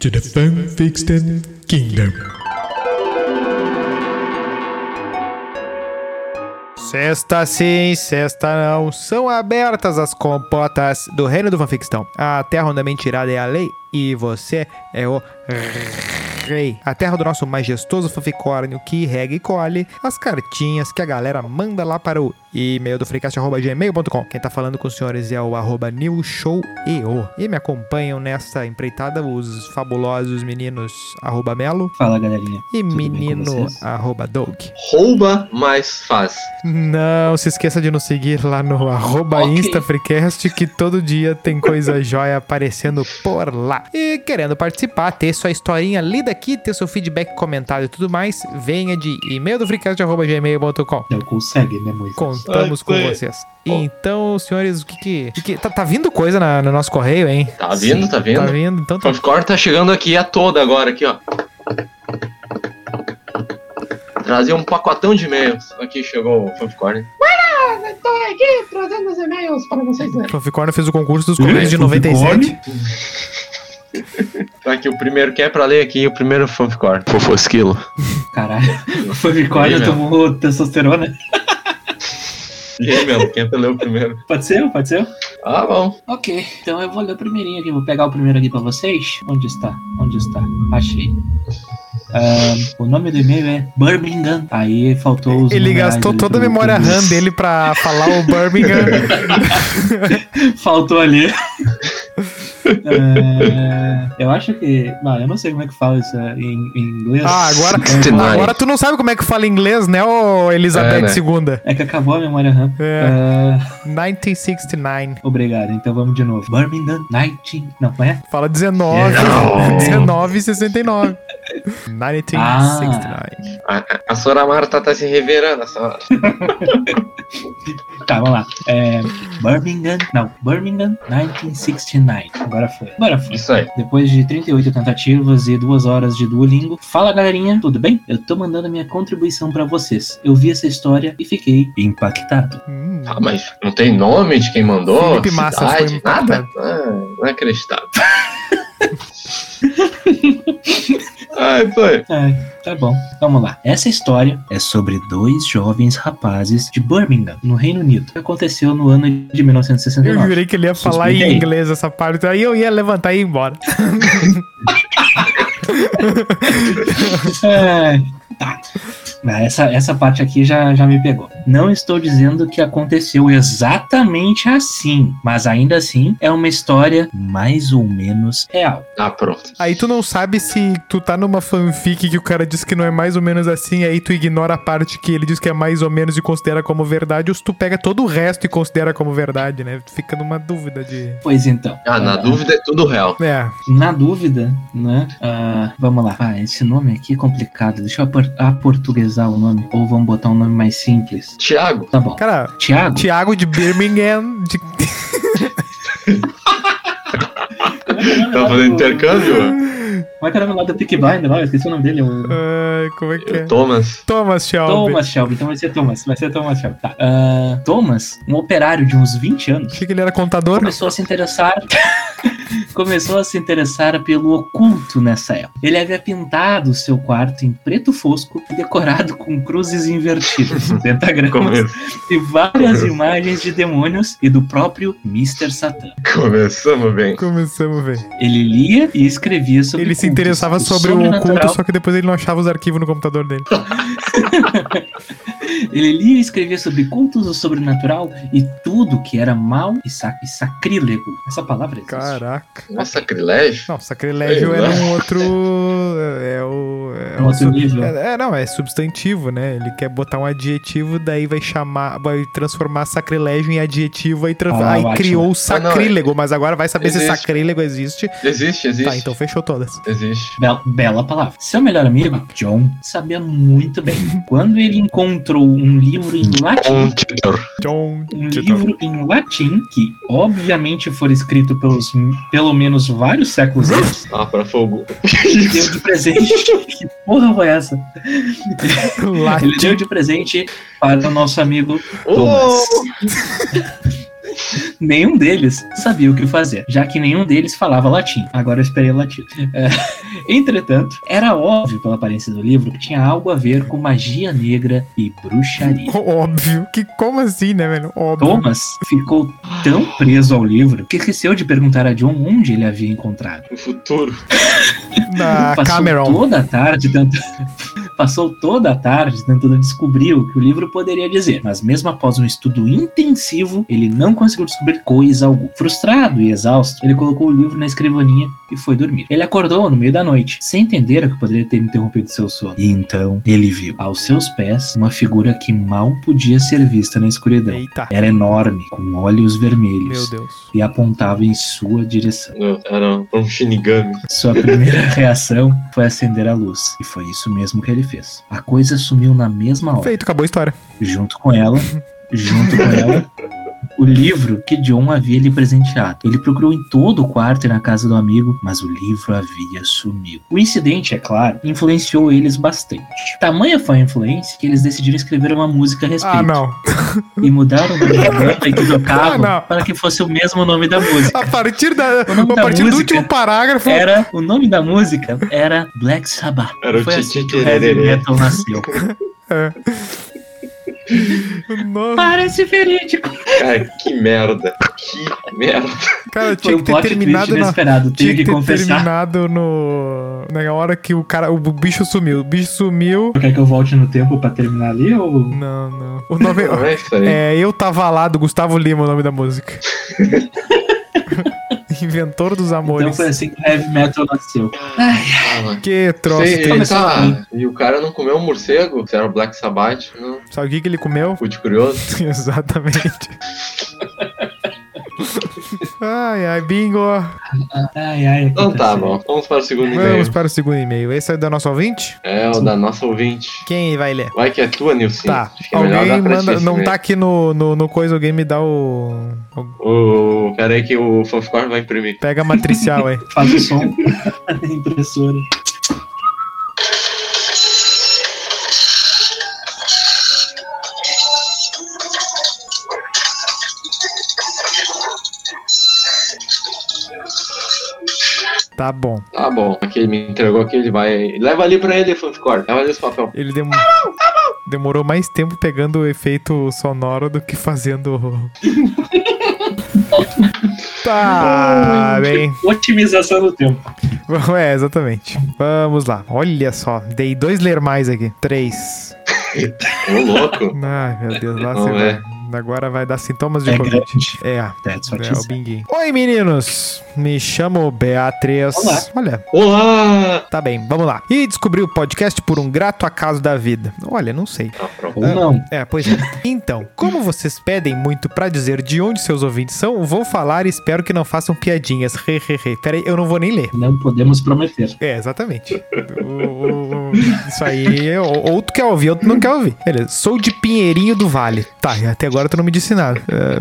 To the Fanfiction Kingdom. Sexta sim, sexta não. São abertas as compotas do reino do fanfictão. A terra onde a mentirada é a lei e você é o rei. A terra do nosso majestoso fanficórnio que rega e colhe as cartinhas que a galera manda lá para o e-mail do freecast.gmail.com. Quem tá falando com os senhores é o arroba newshoweo. E me acompanham nessa empreitada os fabulosos meninos arroba melo Fala galerinha. e Tudo com menino arroba doug. Rouba, mas faz. Não se esqueça de nos seguir lá no arroba Ok. InstaFreecast, que todo dia tem coisa jóia aparecendo por lá. E querendo participar, ter sua historinha lida aqui, ter seu feedback comentado e tudo mais, venha de e-mail do freecast.gmail.com. Não consegue, né, Moisés? Contamos Ai, com vocês. Então, senhores, o que que... o que que- tá, tá vindo coisa na- no nosso correio, hein? Tá vindo, tá vindo. Tá vindo, então O tá... Fanficore tá chegando aqui a toda agora, aqui, ó. Trazer um pacotão de e-mails. Aqui chegou o Fanficore. Estou aqui trazendo os e-mails para vocês lerem. O Fanficorno fez o concurso dos correios de Fanficorn? 97. Tá aqui, o primeiro que é pra ler aqui, o primeiro Fanficore. Fofosquilo. Caralho. O meu. tomou testosterona. E aí, meu, quem é o primeiro? Pode ser? Pode ser? Ah, bom. Ok, então eu vou ler o primeirinho aqui. Vou pegar o primeiro aqui pra vocês. Onde está? Onde está? Achei. Ah, o nome do e-mail é Birmingham. Aí faltou os Ele gastou toda a memória RAM dele pra falar o Birmingham. Faltou ali. É, eu acho que. Não, eu não sei como é que fala isso é, em, em inglês. Ah, agora, 69. agora tu não sabe como é que fala inglês, né, ô Elizabeth É, né? II? É que acabou a memória RAM. É. Ah, 1969. obrigado, então vamos de novo. Birmingham 19. Não, é? Fala 19. Não. 1969. 1969. A, a- a Sora Marta tá se reverando essa hora. Tá, vamos lá. É, Birmingham. Não, Birmingham 1969. Agora foi. Agora foi. Isso aí. Depois de 38 tentativas e duas horas de Duolingo. Fala galerinha, tudo bem? Eu tô mandando a minha contribuição pra vocês. Eu vi essa história e fiquei impactado. Hum. Ah, mas não tem nome de quem mandou? Felipe Massa foi cidade, nada? impactado. Ah, não é acreditável. Ai, foi. É, tá bom. Vamos lá. Essa história é sobre dois jovens rapazes de Birmingham, no Reino Unido. Aconteceu no ano de Eu 1969. jurei que ele ia falar em inglês essa parte. Aí eu ia levantar e ir embora. É, tá. Essa, essa parte aqui já, já me pegou. Não estou dizendo que aconteceu exatamente assim, mas ainda assim é uma história mais ou menos real. Ah, pronto. Aí tu não sabe se tu tá numa fanfic que o cara diz que não é mais ou menos assim, aí tu ignora a parte que ele diz que é mais ou menos e considera como verdade, ou se tu pega todo o resto e considera como verdade, né? Tu fica numa dúvida de. Pois então. Ah, na dúvida é tudo real. É, Na dúvida, né? ah, vamos lá. Ah, esse nome aqui é complicado. Deixa eu apor- aportuguesar o nome. Ou vamos botar um nome mais simples. Tiago, Tá bom. cara, Tiago? Thiago de Birmingham. De... tá fazendo intercâmbio? Como é que era o nome lá do Peaky Blinder? lá? Eu esqueci o nome dele. O... Como é que é? Thomas. Thomas Shelby. Thomas Shelby. Então vai ser Thomas. Vai ser Thomas Shelby. Tá. Ah, Thomas, um operário de uns 20 anos, Achei que ele era contador. começou a se interessar. começou a se interessar pelo oculto nessa época. Ele havia pintado o seu quarto em preto fosco e decorado com cruzes invertidas, pentagramas e várias imagens de demônios e do próprio Mr. Satan. Começamos bem. Começamos ver. Ele lia e escrevia sobre Ele se interessava sobre o oculto, só que depois ele não achava os arquivos no computador dele. Ele lia e escrevia sobre cultos do sobrenatural e tudo que era mal e, sac e sacrílego. Essa palavra existe. Caraca. Não é sacrilégio? Não, sacrilégio Sei é um outro. É o. É, Um sub- é, é, não, é substantivo, né? Ele quer botar um adjetivo, daí vai chamar. Vai transformar sacrilégio em adjetivo, tra- Ah, aí ótimo. criou o Ah, não, sacrílego, mas agora vai saber se Existe. sacrílego existe. Existe, existe. Tá, então fechou todas. Existe. Bela, bela palavra. Seu melhor amigo, John, sabia muito bem. Quando ele encontrou um livro em latim. John. um livro em latim, que obviamente foi escrito pelos pelo menos vários séculos antes, Ah, pra fogo. ele deu de presente. porra foi essa? Ele deu de presente para o nosso amigo Oh! Thomas. nenhum deles sabia o que fazer, já que nenhum deles falava latim. Agora eu esperei o latim. É, entretanto, era óbvio pela aparência do livro que tinha algo a ver com magia negra e bruxaria. Óbvio. Que como assim, né, velho? Óbvio. Thomas ficou tão preso ao livro que esqueceu de perguntar a John onde ele havia encontrado. O futuro. Da Passou Cameron. toda a tarde tentando... Passou toda a tarde tentando descobrir o que o livro poderia dizer, mas mesmo após um estudo intensivo, ele não conseguiu descobrir coisa alguma. Frustrado e exausto, ele colocou o livro na escrivaninha e foi dormir. Ele acordou no meio da noite, sem entender o que poderia ter interrompido seu sono. E então ele viu, aos seus pés, uma figura que mal podia ser vista na escuridão. Eita. Era enorme, com olhos Meu vermelhos, Deus. e apontava em sua direção. Não, era um Shinigami. Sua primeira reação foi acender a luz, e foi isso mesmo que ele fez. A coisa sumiu na mesma hora. Feito, acabou a história. Junto com ela, junto com ela, o livro que John havia lhe presenteado. Ele procurou em todo o quarto e na casa do amigo, mas o livro havia sumido. O incidente, é claro, influenciou eles bastante. Tamanha foi a influência que eles decidiram escrever uma música a respeito. Ah, não. E mudaram o nome da banda que tocavam Ah, para que fosse o mesmo nome da música. A partir, da, a da partir do música último parágrafo. Era, o nome da música era Black Sabbath. Era o Foi Titi assim que o heavy metal nasceu. Nossa, Parece verídico. Cara, que merda. Que merda. cara, Foi tinha um que ter terminado na. inesperado. Tinha que que ter confessar. terminado no. Na hora que o cara. O bicho sumiu. O bicho sumiu. Quer que eu volte no tempo pra terminar ali ou... Não, não. O nome. É isso aí. É, eu tava lá do Gustavo Lima, o nome da música. Inventor dos Então amores. foi assim que o heavy metal nasceu. Ah, mano. Que troço. Sei, tá. E o cara não comeu um morcego? Se era o Black Sabbath? Não. Sabe o que, que ele comeu? Fui curioso. Exatamente. ai, ai, bingo. Ai, ai. Então tá, certo. bom. Vamos para o segundo Vamos e-mail. para o segundo e-mail. Esse é da nossa ouvinte? É o da nossa ouvinte. Quem vai ler? Vai que é tua, Nilson. Tá. É Alguém manda. Não tá aqui no, no, no coisa, alguém me dá o. o- O... Pera aí que o Fanficore vai imprimir. Pega a matricial aí. Faz o som impressora. Tá bom. Tá bom. Aqui ele me entregou aqui, ele vai. Leva ali pra ele, Fanficore. Leva ali esse papel. Ele dem... demorou mais tempo pegando o efeito sonoro do que fazendo. tá bem. Otimização do tempo. É, exatamente. Vamos lá. Olha só. Dei dois ler mais aqui. Três. Ô, louco. Ai, meu Deus. Lá Não você é. vai. Agora vai dar sintomas de É Covid. grande. É. É, she o binguinho. Oi, meninos! Me chamo Beatriz. Olá. Olha, Olá! tá bem, vamos lá. E descobri o podcast por um grato acaso da vida. Olha, não sei. Pronto. Ou não. É, pois é. Então, como vocês pedem muito pra dizer de onde seus ouvintes são, vou falar e espero que não façam piadinhas. He, he, he. Pera aí, eu não vou nem ler. Não podemos prometer. É, exatamente. O- o- o- isso aí, ou, ou tu quer ouvir, ou tu não quer ouvir. Beleza. Sou de Pinheirinho do Vale. Tá, até agora tu não me disse nada. É,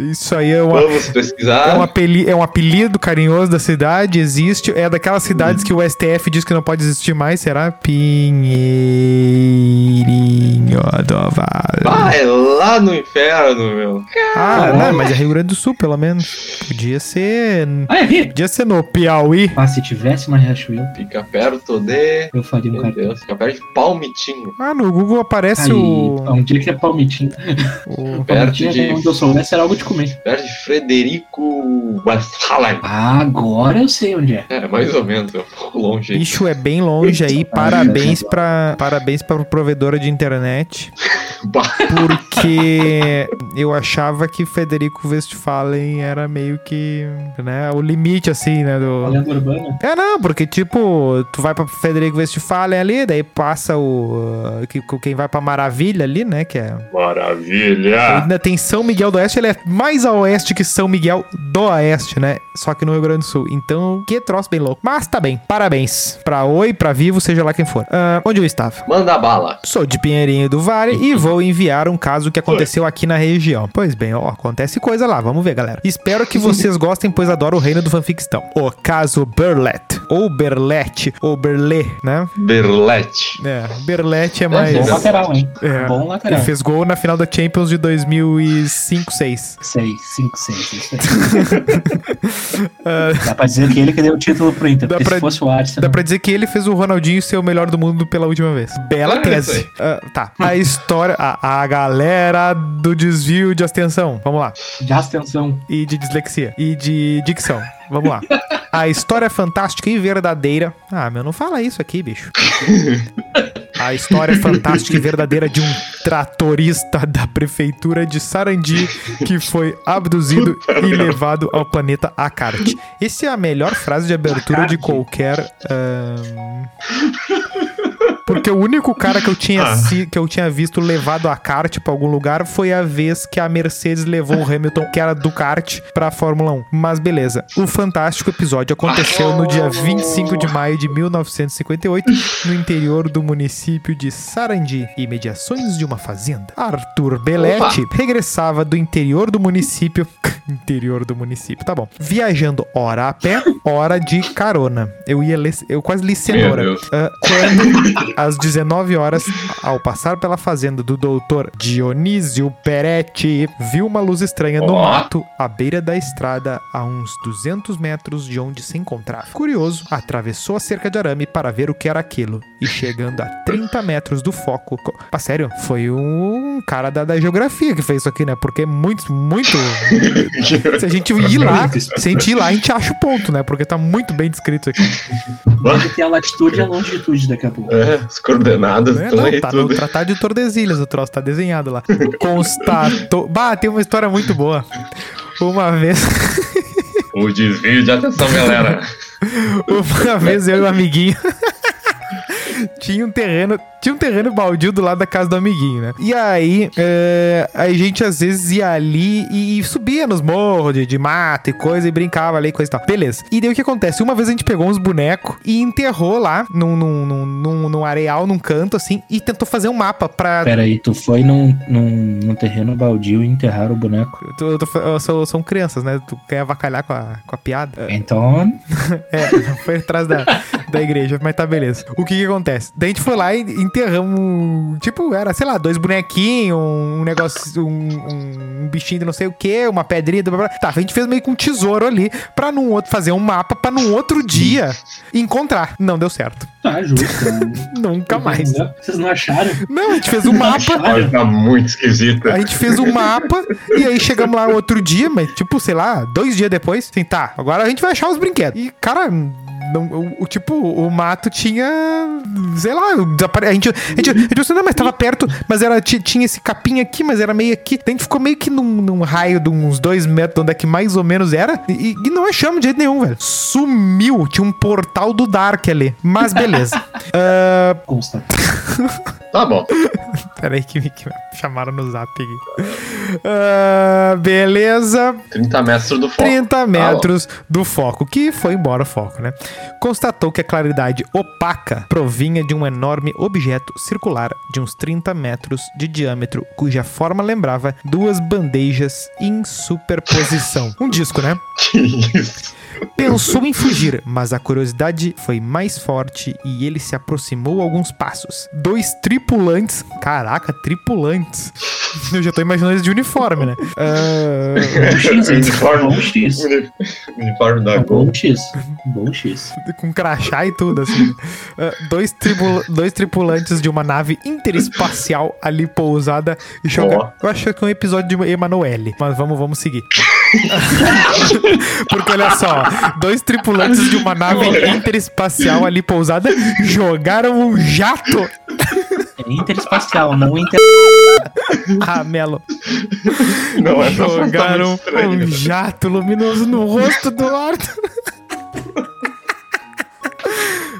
isso aí é uma, Vamos É pesquisar. um, apeli- é um apelido carinhoso da cidade, existe. É daquelas cidades que o STF diz que não pode existir mais, será? Pinheirinho do Vale. Ah, é lá no inferno, meu. Ah, não, mas é Rio Grande do Sul, pelo menos. Podia ser. Ah, é Rio. Podia ser no Piauí. Ah, se tivesse uma Riachuelo, Fica perto de. eu faria um Meu cartão. Deus, fica perto de Palmitinho. Ah, no Google aparece Aí, o. um dia que é palmitinho. o- Perto Palmitinho, de- onde eu soubesse, era algo de comer. Perto de Frederico Westphalen. Ah, agora eu sei onde é. É, mais ou menos, é um pouco longe. aí. Bicho é bem longe aí. Parabéns pra. Parabéns pra provedora de internet. Bah, Porque eu achava que Federico Westphalen era meio que, né, o limite, assim, né, A do... lenda urbana. É, não, porque, tipo, tu vai pra Federico Westphalen ali, daí passa o... uh, que- quem vai pra Maravilha ali, né, que é... Maravilha! Ainda tem São Miguel do Oeste, ele é mais a oeste que São Miguel do Oeste, né, só que no Rio Grande do Sul. Então, que troço bem louco. Mas tá bem, parabéns. Pra Oi, pra Vivo, seja lá quem for. Ah, onde eu estava? Manda bala. Sou de Pinheirinho do Vale e vou enviar um caso que aconteceu aqui na região. Pois bem, ó, acontece coisa lá, vamos ver, galera. Espero que vocês gostem, pois adoro o reino do fanfictão. O caso Burlet. Ou Berlete, ou Berlé, né? Berlete. É, Berlete é Bom mais... lateral, hein? É. Bom Ele lateral. fez gol na final da Champions de 2005, 6 6, 5, 6. Isso aí. Dá pra dizer que ele que deu o título pro Inter. Dá Porque pra- se fosse o Arsenal. Dá pra dizer que ele fez o Ronaldinho ser o melhor do mundo pela última vez. Bela Claro, tese. Ah, tá. A história. A, a galera do desvio de atenção. Vamos lá. De abstenção. E de dislexia. E de dicção. Vamos lá. A história fantástica e verdadeira. Ah, meu, não fala isso aqui, bicho. A história fantástica e verdadeira de um tratorista da prefeitura de Sarandi que foi abduzido e levado ao planeta Akart. Essa é a melhor frase de abertura de qualquer. ahn, Porque o único cara que eu tinha, Ah. si- que eu tinha visto levado a kart pra algum lugar foi a vez que a Mercedes levou o Hamilton, que era do kart, pra Fórmula 1. Mas beleza. O fantástico episódio aconteceu no dia 25 de maio de 1958, no interior do município de Sarandi, e mediações de uma fazenda. Arthur Belletti regressava do interior do município. interior do município, tá bom. Viajando hora a pé, hora de carona. Eu ia ler, eu quase li cenoura. Ah, quando, às 19 horas, ao passar pela fazenda do doutor Dionísio Peretti, viu uma luz estranha no mato à beira da estrada a uns 200 metros de onde se encontrava. Curioso, atravessou a cerca de arame para ver o que era aquilo e chegando a 30 metros do foco. co- Ah, sério, foi um cara da, da geografia que fez isso aqui, né? Porque é muito, muito. Se a gente ir lá, se a gente ir lá, a gente acha o ponto, né? Porque tá muito bem descrito aqui. Pode ter a latitude e a longitude daqui a pouco. É, as coordenadas É, estão não, aí tá no tudo. Tratado de Tordesilhas, o troço tá desenhado lá. Constatou. Bah, tem uma história muito boa. Uma vez, O desvio de atenção, galera. uma vez eu e um amiguinho. Tinha um terreno, tinha um terreno baldio do lado da casa do amiguinho, né? E aí, é, a gente às vezes ia ali e, subia nos morros de, de mato e coisa e brincava ali e coisa e tal. Beleza. E daí o que acontece? Uma vez a gente pegou uns bonecos e enterrou lá num, num, num, num, areal, num canto assim, e tentou fazer um mapa pra Pera aí, tu foi num, num, num terreno baldio e enterrar o boneco. Eu, tô- eu tô- eu sou- são crianças, né? Tu quer avacalhar com a, com a piada? Então, É, foi atrás da, da igreja, mas tá beleza. O que que acontece? Daí a gente foi lá e enterramos, tipo, era, sei lá, dois bonequinhos, um negócio, um, um bichinho de não sei o que, uma pedrinha, blá, blá, tá, a gente fez meio que um tesouro ali pra num outro, fazer um mapa pra num outro dia encontrar. Não deu certo. tá justo. Nunca mais. Vocês não acharam? Não, a gente fez um mapa, estar muito esquisita. A gente fez um mapa e aí chegamos lá outro dia, mas tipo, sei lá, dois dias depois, assim, tá, agora a gente vai achar os brinquedos. E, cara, não, o, o- tipo, o mato tinha, sei lá, a gente, a gente, a gente pensou, não, mas tava perto, mas era, ti- tinha esse capim aqui, mas era meio aqui. A gente ficou meio que num, num raio de uns dois metros, onde é que mais ou menos era, e, e não achamos de jeito nenhum, velho. Sumiu, tinha um portal do Dark ali, mas beleza. Consta. Tá bom. Peraí que me, que me chamaram no zap aqui. Ah, beleza. 30 metros do foco. 30 metros do foco, que foi embora o foco, né? Constatou que a claridade opaca provinha de um enorme objeto circular de uns 30 metros de diâmetro, cuja forma lembrava duas bandejas em superposição. Um disco, né? Que isso? Pensou em fugir, mas a curiosidade foi mais forte e ele se aproximou alguns passos. Dois tripulantes, caraca, tripulantes. Eu já tô imaginando eles de uniforme, né? Ah, Bom X? Uniforme. Bom X. Uni- Uniforme da Gol. Bom X. Bom X. com crachá e tudo, assim. Ah, dois, tribula- dois tripulantes de uma nave interespacial ali pousada e jogar. Eu acho que é um episódio de Emanuele, mas vamos, vamos seguir. Porque olha só, dois tripulantes de uma nave interespacial ali pousada jogaram um jato. É interespacial, não inter... Ah, Melo. Não, tá Jogaram um jato luminoso no rosto do Arthur.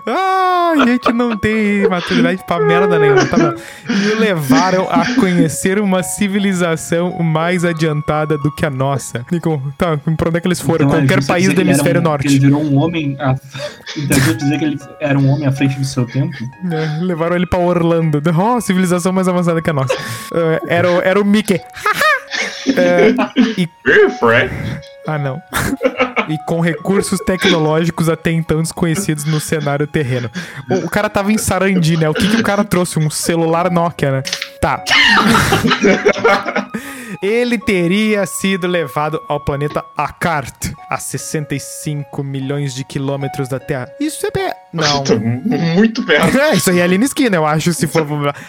Ah, a gente não tem maturidade pra merda nenhuma, tá bom. E o levaram a conhecer uma civilização mais adiantada do que a nossa. Nico, tá, pra onde é que eles foram? Então, é Qualquer país do hemisfério um- norte. que Ele virou um homem. A... Então, quer dizer que ele era um homem à frente do seu tempo? É, levaram ele pra Orlando. Oh, civilização mais avançada que a nossa. É, era, o- era o Mickey. É, e. Ah, não. e com recursos tecnológicos até então desconhecidos no cenário terreno. O, o cara tava em Sarandi, né? O que, que o cara trouxe? Um celular Nokia, né? Tá. Ele teria sido levado ao planeta Akart, a 65 milhões de quilômetros da Terra. Isso é. Não. Tô muito perto. É, isso aí é Aline Esquina, eu acho, se for.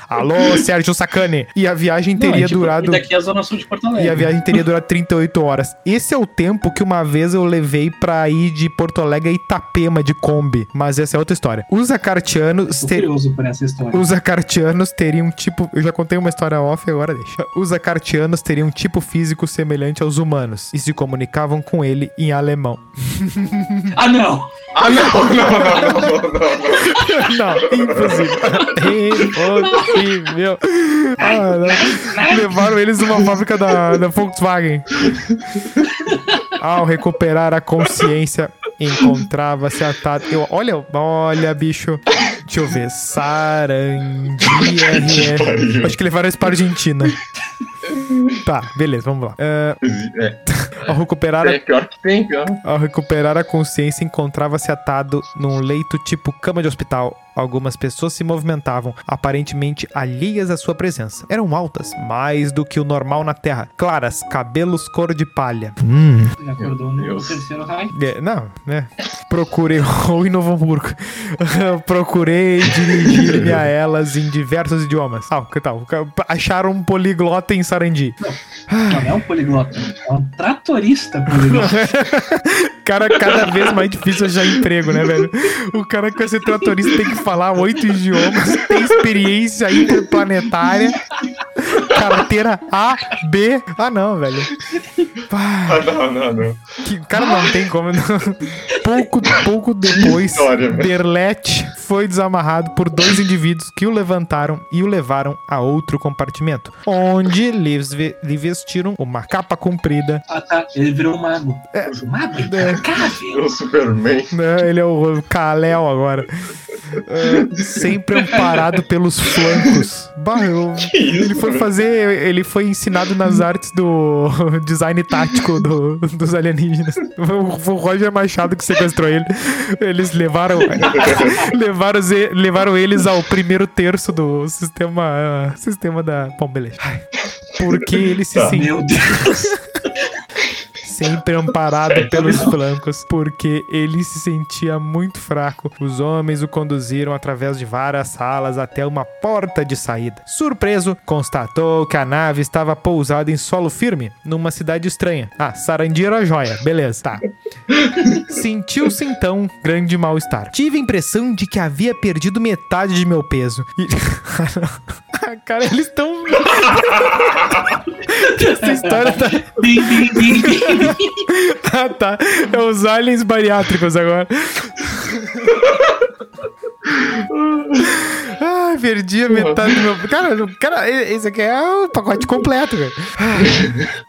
Alô, Sérgio Sacani. E a viagem Não, teria é tipo, durado. Daqui a Zona Sul de Porto Alegre. E a viagem teria durado 38 horas. Esse é o tempo que uma vez eu levei pra ir de Porto Alegre a Itapema de Kombi. Mas essa é outra história. Os acartianos Tô ter... curioso por essa história. Os acartianos teriam tipo. Eu já contei uma história off, agora deixa. Os acartianos teriam um tipo físico semelhante aos humanos e se comunicavam com ele em alemão. Ah, não! Ah, não, não, não, não, não, não. Não, impossível. Impossível. Ah, não. Levaram eles numa fábrica da, da Volkswagen. Ao recuperar a consciência, encontrava-se atado. Eu, olha, olha, bicho. Deixa eu ver. Sarandi RR. Acho que levaram isso pra Argentina. Tá, beleza, vamos lá. É, É, ao recuperar a é pior que tem, pior. ao recuperar a consciência, encontrava-se atado num leito tipo cama de hospital. Algumas pessoas se movimentavam, aparentemente alheias à sua presença. Eram altas, mais do que o normal na Terra. Claras, cabelos cor de palha. Hum. Ele acordou no Deus. terceiro raio. É, não, né? Procurei, ou em Novo Hamburgo. Procurei dirigir-me a elas em diversos idiomas. Ah, que tal? Acharam um poliglota em Sarandi. Não, não é um poliglota. É um poliglota. Cara, cada vez mais difícil achar emprego, né, velho? O cara que vai ser tratorista tem que falar oito idiomas, tem experiência interplanetária, carteira A, B. Ah, não, velho. Pá, Ah, não, não, não. que, cara, não tem como. não. Pouco, pouco depois, história. Berlete foi desamarrado por dois indivíduos que o levantaram e o levaram a outro compartimento, onde lhe vestiram uma capa comprida Ah, tá. Ele virou um mago. É. Um mago? É. Intacável. O Superman. né? Ele é o Kalel agora. Sempre amparado pelos flancos. Bah, eu- ele foi fazer. Ele foi ensinado nas artes do design tático do- dos alienígenas. Foi o Roger Machado que sequestrou ele. Eles levaram. levaram, levaram eles ao primeiro terço do sistema. sistema da. Bom, beleza. Ai, Porque ele se Tá. sentiu Meu Deus. Sempre amparado pelos flancos, porque ele se sentia muito fraco. Os homens o conduziram através de várias salas até uma porta de saída. Surpreso, constatou que a nave estava pousada em solo firme, numa cidade estranha. Ah, Sarandi era joia, beleza, tá. Sentiu-se então grande mal-estar. Tive a impressão de que havia perdido metade de meu peso. E... Cara, eles estão. Essa história tá. Ah, tá. É os aliens bariátricos agora. Ai, perdi a metade do meu. Cara, cara, esse aqui é o pacote completo, cara. Ai,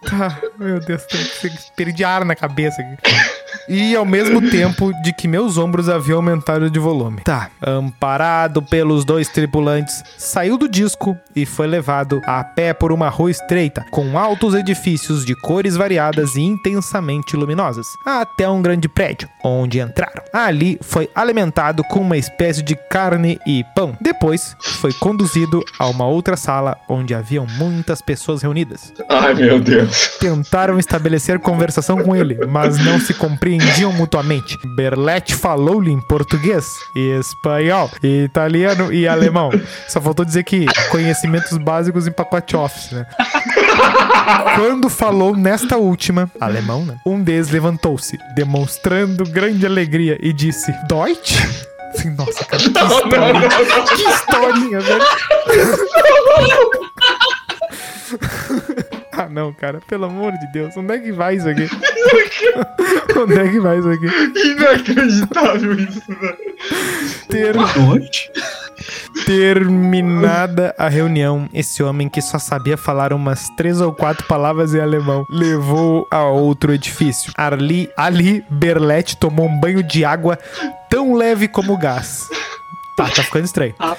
Tá, meu Deus, perdi ar na cabeça aqui. E ao mesmo tempo de que meus ombros haviam aumentado de volume. Tá, amparado pelos dois tripulantes, saiu do disco e foi levado a pé por uma rua estreita, com altos edifícios de cores variadas e intensamente luminosas, até um grande prédio, onde entraram. Ali foi alimentado com uma espécie de carne e pão. Depois foi conduzido a uma outra sala onde haviam muitas pessoas reunidas. Ai, meu Deus. Tentaram estabelecer conversação com ele, mas não se compreendiam mutuamente. Berlete falou-lhe em português, espanhol, italiano e alemão. Só faltou dizer que conhecimentos básicos em pacote office, né? Quando falou nesta última, alemão, né? Um deles levantou-se, demonstrando grande alegria e disse: Deutsch? Nossa, cara, que historinha, que historinha, velho. Ah, não, cara, pelo amor de Deus, onde é que vai isso aqui? onde é que vai isso aqui? Inacreditável isso, velho. Ter, Noite. terminada a reunião, esse homem que só sabia falar umas três ou quatro palavras em alemão levou a outro edifício. Ali, ali Berlete tomou um banho de água tão leve como gás. Tá, tá ficando estranho. Ah,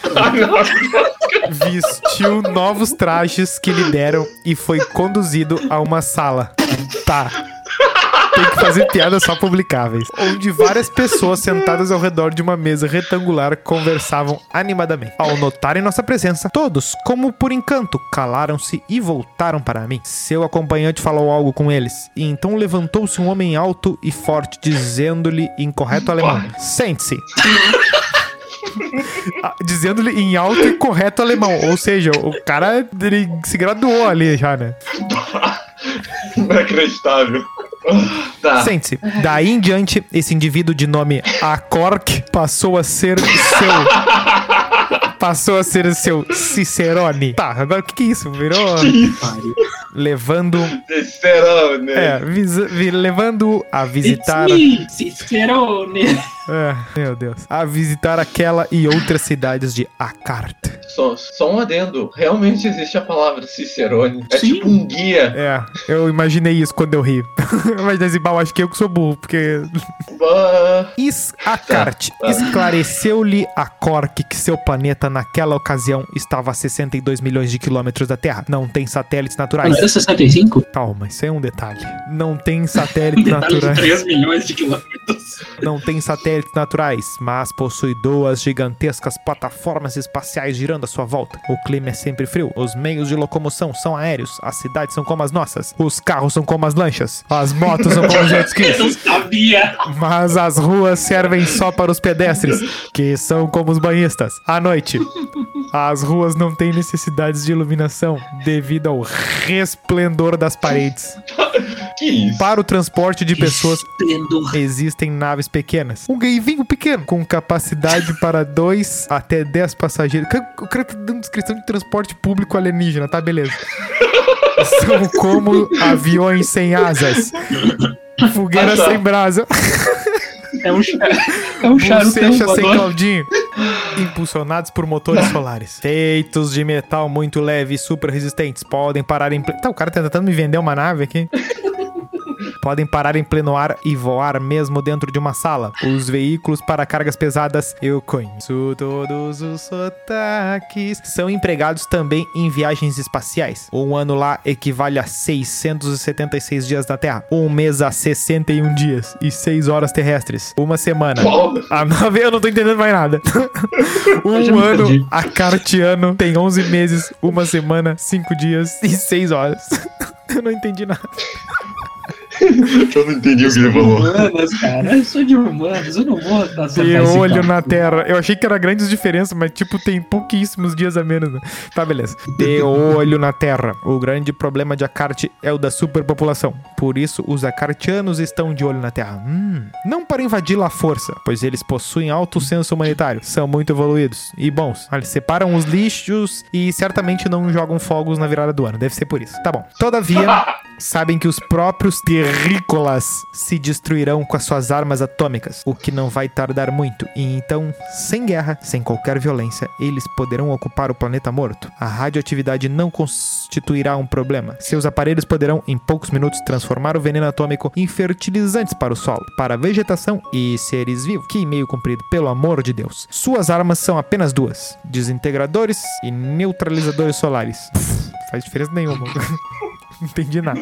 Vestiu novos trajes que lhe deram e foi conduzido a uma sala. Tá. Tem que fazer piadas só publicáveis. Onde várias pessoas sentadas ao redor de uma mesa retangular conversavam animadamente. Ao notarem nossa presença, todos, como por encanto, calaram-se e voltaram para mim. Seu acompanhante falou algo com eles, e então levantou-se um homem alto e forte, dizendo-lhe em correto alemão: Sente-se. Ah, Dizendo-lhe em alto e correto alemão. Ou seja, o cara ele se graduou ali já, né? Inacreditável. Tá. Sente-se. Daí em diante, esse indivíduo de nome Acork passou a ser seu. Passou a ser seu Cicerone. Tá, agora o que, que é isso? Virou. Levando. Cicerone. É, visa- levando a visitar. It's me, Cicerone. É, meu Deus. A visitar aquela e outras cidades de Akart. Só, só um adendo. Realmente existe a palavra Cicerone. É Sim. tipo um guia. É, eu imaginei isso quando eu ri. Mas eu acho que eu que sou burro, porque. Bah, Is-Akart Tá, tá. esclareceu-lhe a Cork que seu planeta naquela ocasião estava a 62 milhões de quilômetros da Terra. Não tem satélites naturais. Não era 65? Calma, isso é um detalhe. Não tem satélites Detalhe de naturais. 3 milhões de quilômetros. Não tem satélites naturais, mas possui duas gigantescas plataformas espaciais girando à sua volta. O clima é sempre frio, os meios de locomoção são aéreos, as cidades são como as nossas, os carros são como as lanchas, as motos são como os jet skis. Eu não sabia. Mas as ruas servem só para os pedestres, que são como os banhistas. À noite, as ruas não têm necessidades de iluminação devido ao resplendor das paredes. Para o transporte de pessoas existem naves pequenas. Um gaivinho pequeno, com capacidade para 2 até 10 passageiros. O cara- O tá dando descrição de transporte público alienígena, tá? Beleza. São como aviões sem asas. Fogueira sem brasa. É um, é um Bochecha sem. Claudinho. Impulsionados por motores solares. Feitos de metal muito leve e super resistentes. Podem parar em. Tá, o cara tá tentando me vender uma nave aqui. Podem parar em pleno ar e voar mesmo dentro de uma sala. Os veículos para cargas pesadas, eu conheço todos os sotaques. São empregados também em viagens espaciais. Um ano lá equivale a 676 dias na Terra. Um mês a 61 dias e 6 horas terrestres. Uma semana. A nove eu não tô entendendo mais nada. Um ano a cartiano tem 11 meses, uma semana, 5 dias e 6 horas. Eu não entendi nada. Eu não entendi o que ele falou. Humanas, cara. Eu sou de humanas. Eu não vou dar De olho na terra. Eu achei que era grandes diferenças, mas tipo, tem pouquíssimos dias a menos. Né? Tá, beleza. De olho na terra. O grande problema de Akart é o da superpopulação. Por isso, os acartianos estão de olho na terra. Hum. Não para invadi-la à força, pois eles possuem alto senso humanitário. São muito evoluídos e bons. Eles separam os lixos e certamente não jogam fogos na virada do ano. Deve ser por isso. Tá bom. Todavia, sabem que os próprios terrícolas se destruirão com as suas armas atômicas, o que não vai tardar muito. E então, sem guerra, sem qualquer violência, eles poderão ocupar o planeta morto. A radioatividade não constituirá um problema. Seus aparelhos poderão, em poucos minutos, transformar o veneno atômico em fertilizantes para o solo, para a vegetação e seres vivos. Que e-mail cumprido, pelo amor de Deus. Suas armas são apenas duas: desintegradores e neutralizadores solares. Faz diferença nenhuma. Entendi nada.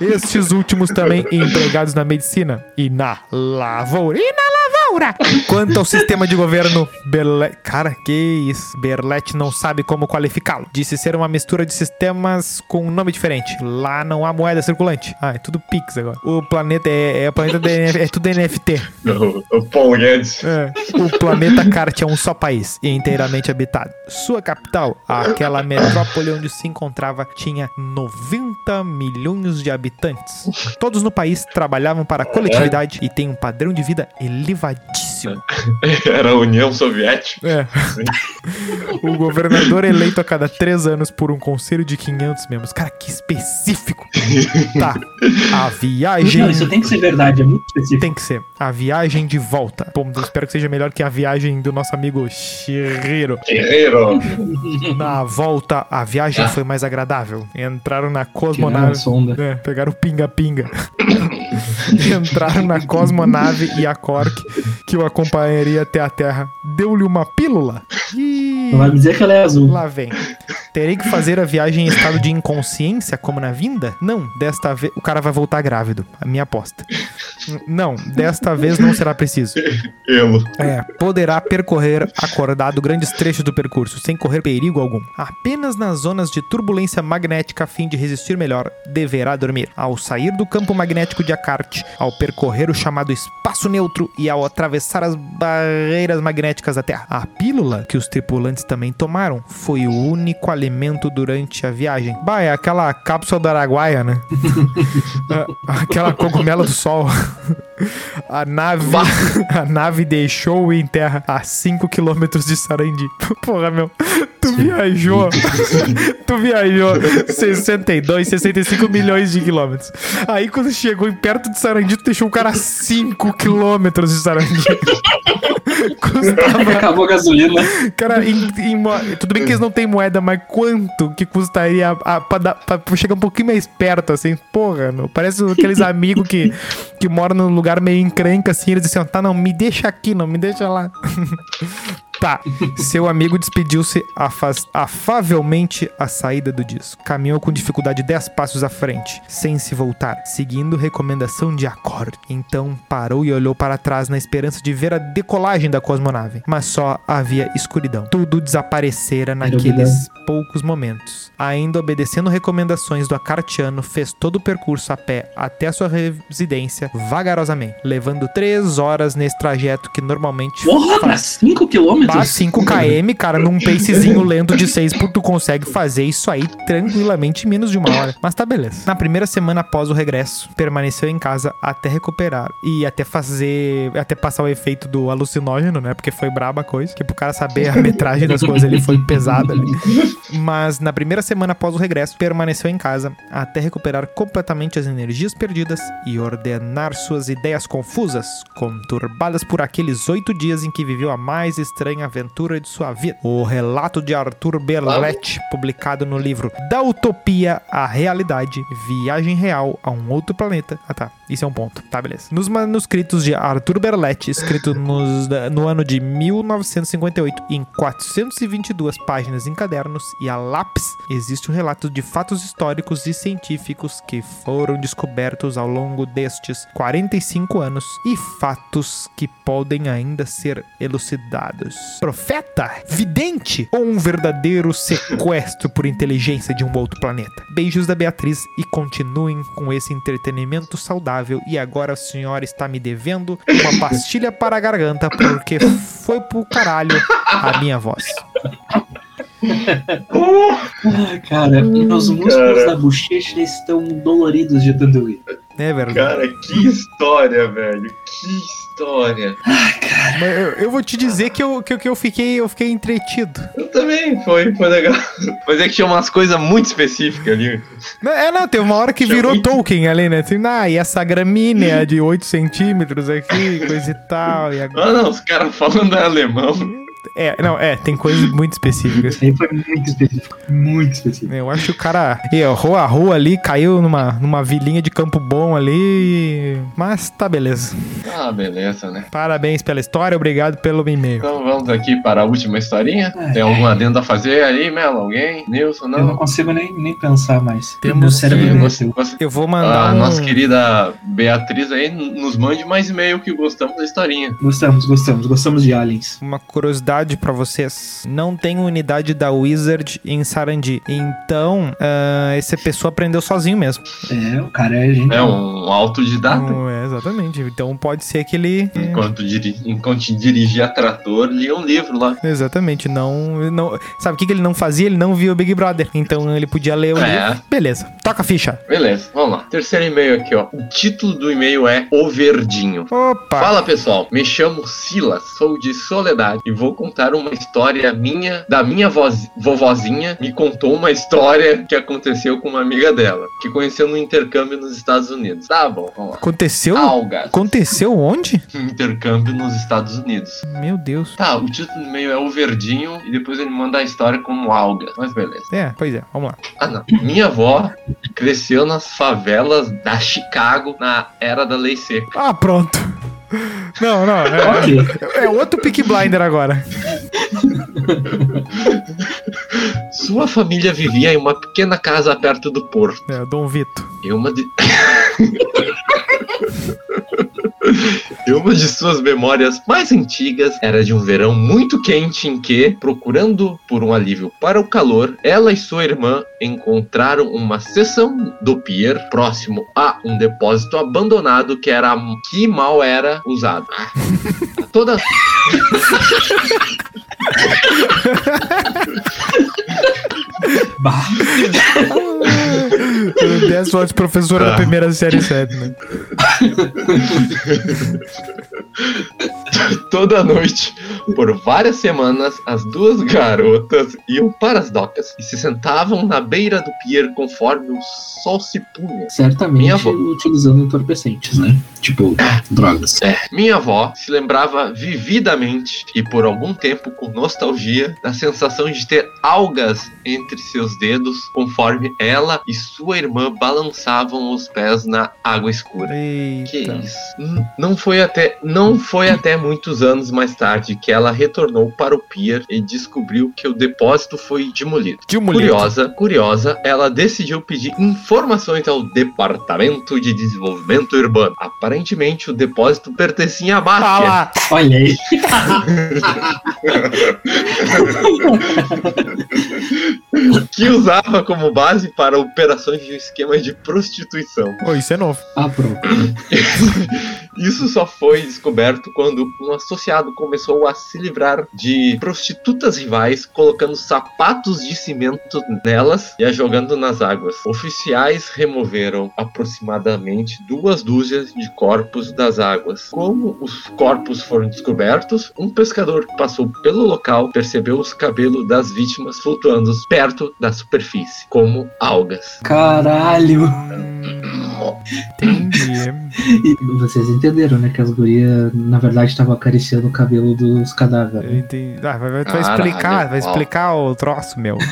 Estes últimos também empregados na medicina e na lavoura. E na lavoura! Quanto ao sistema de governo, Berlet... Cara, que isso. Berlet não sabe como qualificá-lo. Disse ser uma mistura de sistemas com um nome diferente. Lá não há moeda circulante. Ah, é tudo Pix agora. O planeta é, é o planeta de, é tudo NFT. O, o Paul Guedes. É. O planeta Kart é um só país e inteiramente habitado. Sua capital, aquela metrópole onde se encontrava, tinha 90 milhões de habitantes. Todos no país trabalhavam para a coletividade e têm um padrão de vida elevadíssimo. Era a União Soviética. É. O governador é eleito a cada três anos por um conselho de 500 membros. Cara, que específico. Tá. A viagem. Não, isso tem que ser verdade. É muito específico. Tem que ser. A viagem de volta. Bom, eu espero que seja melhor que a viagem do nosso amigo Shihiro. Guerreiro. Na volta, a viagem foi mais agradável. Entraram na cosmonave. sonda. É, pegaram o pinga-pinga. Entraram na cosmonave e a Cork, que o acompanharia até a Terra, deu-lhe uma pílula. E vai me dizer que ela é azul. lá vem. Terei que fazer a viagem em estado de inconsciência, como na vinda? Não, desta vez. O cara vai voltar grávido. A minha aposta. Não, desta vez não será preciso. Emo. É, poderá percorrer acordado grandes trechos do percurso, sem correr perigo algum. Apenas nas zonas de turbulência magnética, a fim de resistir melhor, deverá dormir. Ao sair do campo magnético de Akart, ao percorrer o chamado espaço neutro e ao atravessar as barreiras magnéticas da Terra. A pílula, que os tripulantes também tomaram, foi o único alimento durante a viagem. Bah, é aquela cápsula do Araguaia, né? Ah, aquela cogumelo do sol. A nave, a nave deixou em terra a 5 km de Sarandi. Porra, meu. Tu viajou. tu viajou 62, 65 milhões de quilômetros. Aí quando chegou perto de Sarandi, tu deixou o cara a 5 quilômetros de Sarandi. Custava Acabou a gasolina. Cara, em- em tudo bem que eles não têm moeda, mas quanto que custaria a, pra, dar- pra chegar um pouquinho mais perto, assim? Porra, meu, parece aqueles amigos que, que moram num lugar meio encrenca, assim, eles dizem assim, tá, não, me deixa aqui, não, me deixa lá. Tá, seu amigo despediu-se afavelmente à saída do disco. Caminhou com dificuldade 10 passos à frente, sem se voltar, seguindo recomendação de acorde. Então parou e olhou para trás na esperança de ver a decolagem da cosmonave. Mas só havia escuridão. Tudo desaparecera naqueles poucos momentos. Ainda obedecendo recomendações do acartiano, fez todo o percurso a pé até a sua residência, vagarosamente, levando 3 horas nesse trajeto que normalmente Porra, faz 5 km? Bah, 5 km, cara, num pacezinho lento de 6, tu consegue fazer isso aí tranquilamente em menos de uma hora. Mas tá beleza. Na primeira semana após o regresso, permaneceu em casa até recuperar e até fazer, até passar o efeito do alucinógeno, né? Porque foi braba a coisa, que pro cara saber a metragem das coisas ali foi pesada ali. Mas na primeira semana após o regresso, permaneceu em casa até recuperar completamente as energias perdidas e ordenar suas ideias confusas, conturbadas por aqueles oito dias em que viveu a mais estranha aventura de sua vida. O relato de Arthur Berletti, publicado no livro Da Utopia à Realidade, Viagem Real a um Outro Planeta. Ah tá, isso é um ponto, tá beleza. Nos manuscritos de Arthur Berletti, escrito nos- no ano de 1958, em 422 páginas em cadernos e a lápis, existe um relato de fatos históricos e científicos que foram descobertos ao longo destes 45 anos e fatos que podem ainda ser elucidados. Profeta? Vidente? Ou um verdadeiro sequestro por inteligência de um outro planeta? Beijos da Beatriz e continuem com esse entretenimento saudável. E agora a senhora está me devendo uma pastilha para a garganta porque foi pro caralho a minha voz. Ai, cara, meus músculos cara. da bochecha estão doloridos de tanto rir. É verdade. Cara, que história, velho. Que história. Mas eu, eu vou te dizer que eu, que, eu- que eu fiquei eu fiquei entretido. Eu também, foi, foi legal. Mas é que tinha umas coisas muito específicas ali. Não, É, não, teve uma hora que Tinha virou muito- Tolkien ali, né? Assim, ah, e essa gramínea de 8 centímetros aqui, coisa e tal. E agora... Ah, não, os caras falando alemão. É, não, é, tem coisas muito específicas. Isso aí foi muito específico. Muito específico. Eu acho que o cara errou a rua ali, caiu numa, numa vilinha de Campo Bom ali. Mas tá beleza. Ah, beleza, né? Parabéns pela história, obrigado pelo e-mail. Então vamos aqui para a última historinha. Ai. Tem algum adendo a fazer aí, Melo? Alguém? Nilson, Eu não não? consigo nem, nem pensar mais. Temos- Meu cérebro Sim, você, você- Eu vou a mandar um. nossa querida Beatriz aí nos mande mais e-mail que gostamos da historinha. Gostamos, gostamos, gostamos de aliens. Uma curiosidade pra vocês: não tem unidade da Wizard em Sarandi. Então, ah, essa pessoa aprendeu sozinho mesmo. É, o cara é gente. É um autodidata. Não, é, exatamente. Então pode ser que ele. Enquanto, diri enquanto dirigia trator, lia um livro lá. Exatamente, não, não. Sabe o que, que ele não fazia? Ele não via o Big Brother. Então ele podia ler o É. livro. Beleza, toca a ficha. Beleza, vamos lá. Terceiro e-mail aqui, ó. O título do e-mail é O Verdinho. Opa! Fala pessoal, me chamo Silas, sou de Soledade e vou contar uma história minha, da minha voz, vovozinha, me contou uma história que aconteceu com uma amiga dela, que conheceu no intercâmbio nos Estados Unidos. Tá bom, vamos lá. Aconteceu? Algas. Aconteceu onde? Intercâmbio nos Estados Unidos. Meu Deus. Tá, o título do e-mail é O Verdinho e depois ele manda a história como algas, mas beleza. É, pois é, vamos lá. Ah, não. Minha avó cresceu nas favelas da Chicago na era da lei seca. Ah, pronto. Não, não. É, Ok. é outro Peak Blinder agora. Sua família vivia em uma pequena casa perto do porto. É, Dom Vito. E uma de. E uma de suas memórias mais antigas era de um verão muito quente em que, procurando por um alívio para o calor, ela e sua irmã encontraram uma seção do pier próximo a um depósito abandonado que era que mal era usado. Toda Bah. 10 votos de professora da Ah. primeira série 7, né? Toda noite, por várias semanas, as duas garotas iam para as docas e se sentavam na beira do pier conforme o sol se punha. Certamente utilizando entorpecentes, né? Tipo, drogas. É, minha avó se lembrava vividamente e por algum tempo com nostalgia da sensação de ter algas entre seus dedos conforme ela e sua irmã balançavam os pés na água escura. Que Eita. isso? N- Não foi até não foi até muitos anos mais tarde que ela retornou para o pier e descobriu que o depósito foi demolido. Demolido. Curiosa, curiosa, ela decidiu pedir informações ao Departamento de Desenvolvimento Urbano. Aparentemente, o depósito pertencia à máfia. lá. Olha aí. que usava como base para operações de um esquema de prostituição. Ô, isso é novo. Ah, pronto. Isso só foi descoberto quando um associado começou a se livrar de prostitutas rivais, colocando sapatos de cimento nelas e a jogando nas águas. Oficiais removeram aproximadamente duas dúzias de corpos das águas. Como os corpos foram descobertos, um pescador que passou pelo local percebeu os cabelos das vítimas flutuando perto da superfície, como algas. Caralho. Entendi. E vocês entenderam, né? Que as gurias, na verdade, estavam acariciando o cabelo dos Eu cadáveres. entendi. Ah, vai, vai, Caralho, explicar, vai uau. explicar o troço, meu.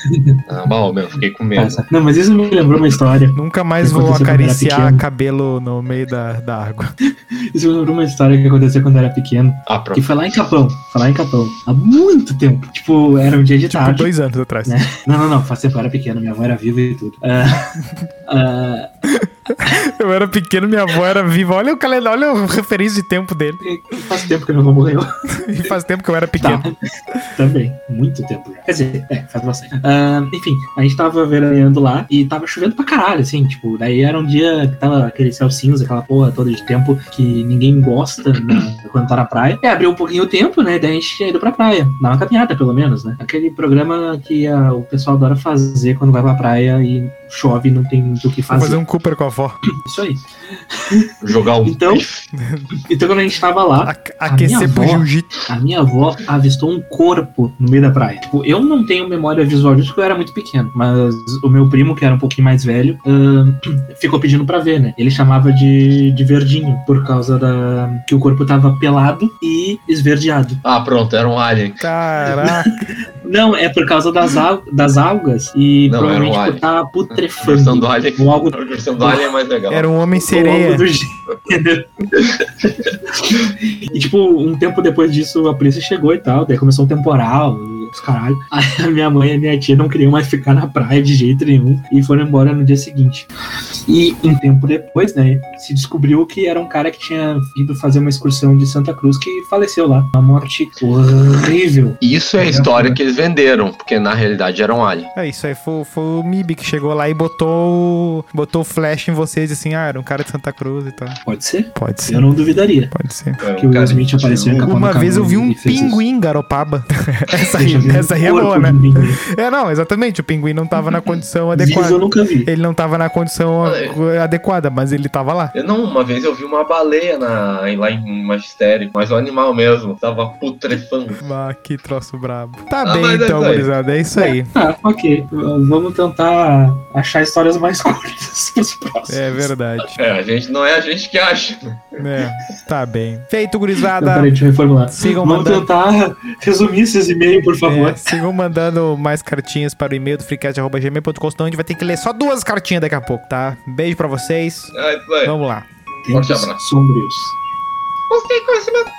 Ah, mal, meu, fiquei com medo. Essa- Não, mas isso me lembrou uma história. Nunca mais Que vou acariciar cabelo no meio da, da água. Isso me lembrou uma história que aconteceu quando eu era pequeno. Ah, Que pronto. foi lá em Capão. Foi lá em Capão. Há muito tempo. Tipo, era um dia de Tipo, tarde. dois anos atrás. Né? Não, não, não. Faz tempo, eu era pequeno. Minha avó era viva e tudo. Ah, ah, Eu era pequeno, minha avó era viva. Olha o calendário, olha o referência de tempo dele. faz tempo que minha avó morreu. E faz tempo que eu era pequeno. Tá. Também, muito tempo. Quer dizer, é, faz bastante. Ah, enfim, a gente tava veraneando lá e tava chovendo pra caralho, assim, tipo, daí era um dia que tava aquele céu cinza, aquela porra toda de tempo que ninguém gosta né, quando tá na praia. E abriu um pouquinho o tempo, né? Daí a gente tinha ido pra praia. Dar uma caminhada, pelo menos, né? Aquele programa que ah, o pessoal adora fazer quando vai pra praia e chove e não tem do que Vou fazer. fazer um Cooper com a avó. Isso aí. Jogar um Então- Então quando a gente tava lá, A- aquecer minha pro avó- jiu-jitsu. a minha avó avistou um corpo no meio da praia. Tipo, eu não tenho memória visual disso porque eu era muito pequeno. Mas o meu primo, que era um pouquinho mais velho, ahn, ficou pedindo pra ver, né? Ele chamava de, de verdinho, por causa da. que o corpo tava pelado e esverdeado. Ah, pronto, era um alien. Caraca. Não, é por causa das, al das algas e Não, provavelmente um por estar A versão putrefando. do alien. Ou algo A versão do alien é mais legal. Era um homem sereia. do e tipo, um tempo depois disso a polícia chegou e tal, daí começou um temporal e os caralho. Aí a minha mãe e a minha tia não queriam mais ficar na praia de jeito nenhum e foram embora no dia seguinte. E um tempo depois, né, se descobriu que era um cara que tinha ido fazer uma excursão de Santa Cruz que faleceu lá. Uma morte horrível. Isso é a história que eles venderam, porque na realidade era um alien. É isso aí, foi, foi o Mib que chegou lá e botou, o- botou flash em vocês assim, ah, era um cara de Santa Cruz e tal. Pode ser? Pode ser, Eu não duvidaria. pode ser. Era um Que o Will Smith apareceu um- Uma vez eu vi um isso. pinguim em Garopaba. essa aí, um essa aí é boa, né? É, não, exatamente, o pinguim não tava na condição Vivo eu adequada. nunca vi. Ele não tava na condição Olha adequada, mas ele tava lá. Eu não, uma vez eu vi uma baleia na, lá em Magistério, mas o animal mesmo tava putrefando. Ah, que troço brabo. Tá Ah, bem, é então, gurizada, é isso aí. Tá, ok. Vamos tentar achar histórias mais curtas pros próximos. É verdade. É, a gente não é a gente que acha. É, tá bem. Feito, gurizada. peraí, deixa eu reformular. Sigam Vamos mandando. tentar resumir esses e-mails, por favor. É, sigam mandando mais cartinhas para o e-mail do freecast.gmail.com, senão a gente vai ter que ler só duas cartinhas daqui a pouco, tá? Beijo pra vocês. Vamos lá. Forte Tempos abraço. sombrios. Busquei conhecimento